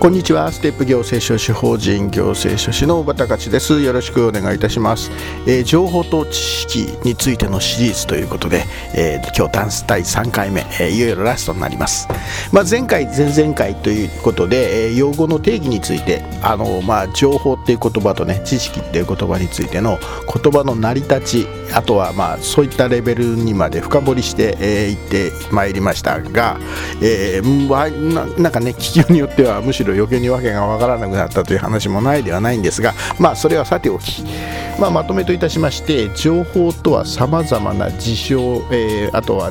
こんにちは。ステップ行政書士法人行政書士の小畑勝です。よろしくお願いいたします、えー、情報と知識についてのシリーズということで、えー、今日ダンス第3回目、えー、いよいよラストになります、まあ、前回前々回ということで、えー、用語の定義についてあの、まあ、情報っていう言葉とね知識っていう言葉についての言葉の成り立ちあとはまあそういったレベルにまで深掘りして、えー、いってまいりましたが、えー、ななんかね聞きによってはむしろ余計に訳が分からなくなったという話もないではないんですがまあそれはさておき、まあ、まとめといたしまして情報とはさまざまな事象、えー、あとは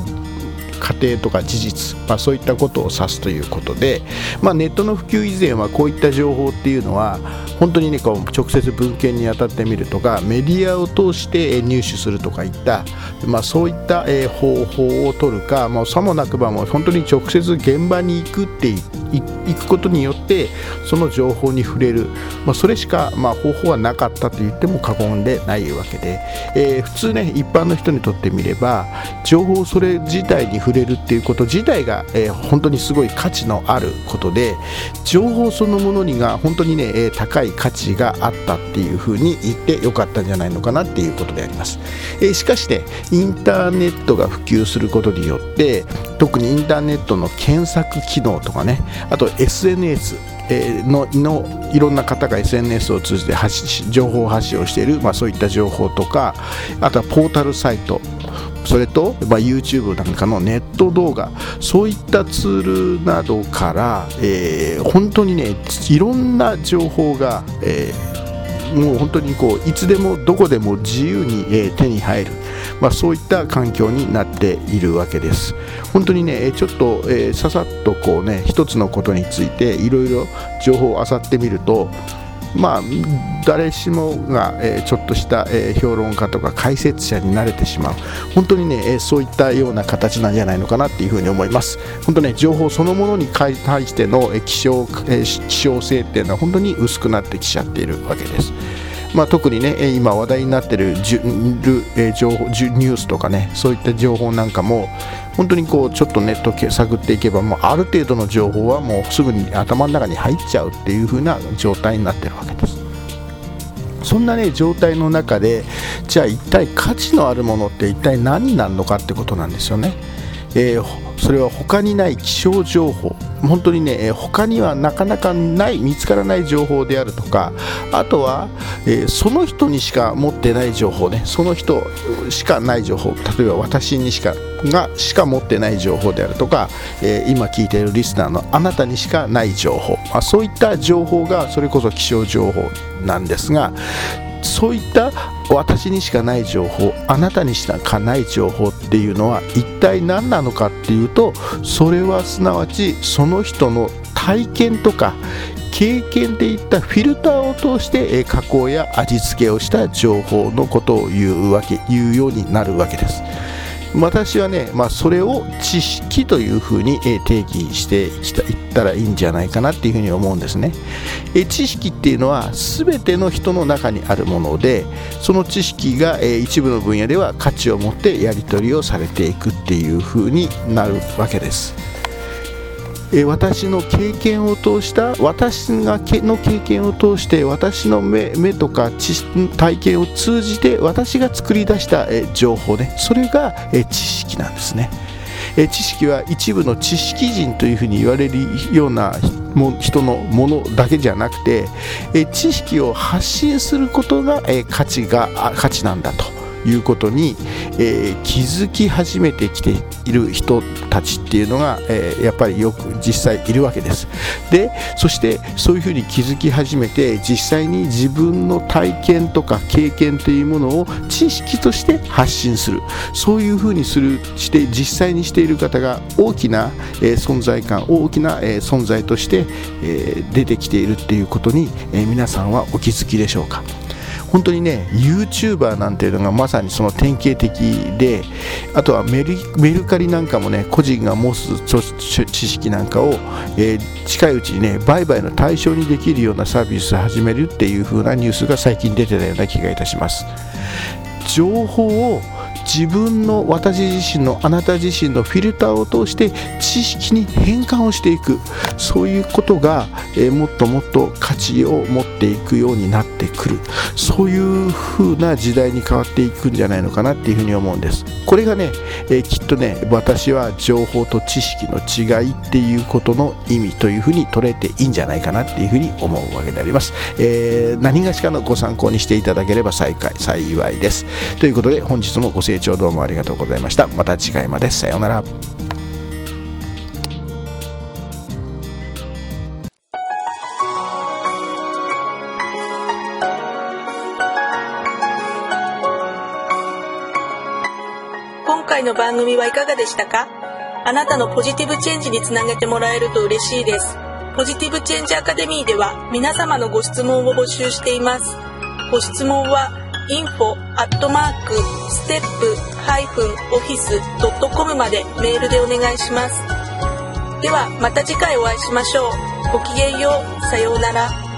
過程とか事実、まあ、そういったことを指すということで、まあ、ネットの普及以前はこういった情報っていうのは本当にねこう直接文献に当たってみるとかメディアを通して入手するとかいった、まあ、そういった、え方法を取るか、まあ、さもなくばもう本当に直接現場に行くって行くことによってその情報に触れる、まあ、それしか、まあ、方法はなかったと言っても過言でないわけで、えー、普通ね一般の人にとってみれば情報それ自体に触れるっていうこと自体が、えー、本当にすごい価値のあることで情報そのものにが本当にね、えー、高い価値があったっていうふうに言ってよかったんじゃないのかなっていうことであります、えー、しかしねインターネットが普及することによって特にインターネットの検索機能とかねあと SNS ののいろんな方が SNS を通じて発情報発信をしている、まあ、そういった情報とかあとはポータルサイトそれと、まあ、YouTube なんかのネット動画そういったツールなどから、えー、本当にねいろんな情報が、えー、もう本当にこういつでもどこでも自由に、えー、手に入る、まあ、そういった環境になっているわけです。本当にねちょっと、えー、ささっとこうね一つのことについていろいろ情報を漁ってみるとまあ、誰しもが、えー、ちょっとした、えー、評論家とか解説者になれてしまう。本当にね、えー、そういったような形なんじゃないのかなっていうふうに思います。本当ね情報そのものに対しての、えー、希少、えー、希少性っていうのは本当に薄くなってきちゃっているわけです。まあ、特にね今話題になっている情報ニュースとかねそういった情報なんかも本当にこうちょっとネット探っていけばもうある程度の情報はもうすぐに頭の中に入っちゃうっていう風な状態になってるわけです。そんなね状態の中でじゃあ一体価値のあるものって一体何になるのかってことなんですよね、えーそれは他にない気象情報。本当にね他にはなかなかない見つからない情報であるとかあとは、えー、その人にしか持ってない情報ね。その人しかない情報。例えば私にしかがしか持ってない情報であるとか、えー、今聞いているリスナーのあなたにしかない情報、まあ、そういった情報がそれこそ気象情報なんですがそういった私にしかない情報あなたにしかない情報っていうのは一体何なのかっていうとそれはすなわちその人の体験とか経験でいったフィルターを通して加工や味付けをした情報のことを言うわけ言うようになるわけです。私はね、まあ、それを知識というふうに定義していったらいいんじゃないかなっていうふうに思うんですね。知識っていうのは全ての人の中にあるものでその知識が一部の分野では価値を持ってやり取りをされていくっていうふうになるわけです。え私の経験を通した私がけの経験を通して私の目目とか体験を通じて私が作り出したえ情報ねそれがえ知識なんですね。え知識は一部の知識人というふうに言われるようなも人のものだけじゃなくて、え知識を発信することが、え価値が価値なんだと。いうことに、えー、気づき始めてきている人たちっていうのが、えー、やっぱりよく実際いるわけです。でそしてそういうふうに気づき始めて実際に自分の体験とか経験というものを知識として発信する。そういうふうにするして実際にしている方が大きな、えー、存在感大きな、え存在として、え出てきているっていうことに、え皆さんはお気づきでしょうか。本当にね YouTuber なんていうのがまさにその典型的であとはメルカリなんかもね個人が持つ知識なんかを、えー、近いうちにね売買の対象にできるようなサービスを始めるっていう風なニュースが最近出てたような気がいたします。情報を自分の私自身のあなた自身のフィルターを通して知識に変換をしていく。そういうことが、えー、もっともっと価値を持っていくようになってくる。そういう風な時代に変わっていくんじゃないのかなっていうふうに思うんです。これがね、えー、きっとね私は情報と知識の違いっていうことの意味というふうに取れていいんじゃないかなっていうふうに思うわけであります、えー、何がしかのご参考にしていただければ幸いです。ということで本日もご清聴どうもありがとうございましたまた次回までさようなら今回の番組はいかがでしたか？あなたのポジティブチェンジにつなげてもらえると嬉しいです。ポジティブチェンジアカデミーでは皆様のご質問を募集しています。ご質問は info アットマークステップハイフンオフィスドットコムまでメールでお願いします。ではまた次回お会いしましょう。ごきげんよう。さようなら。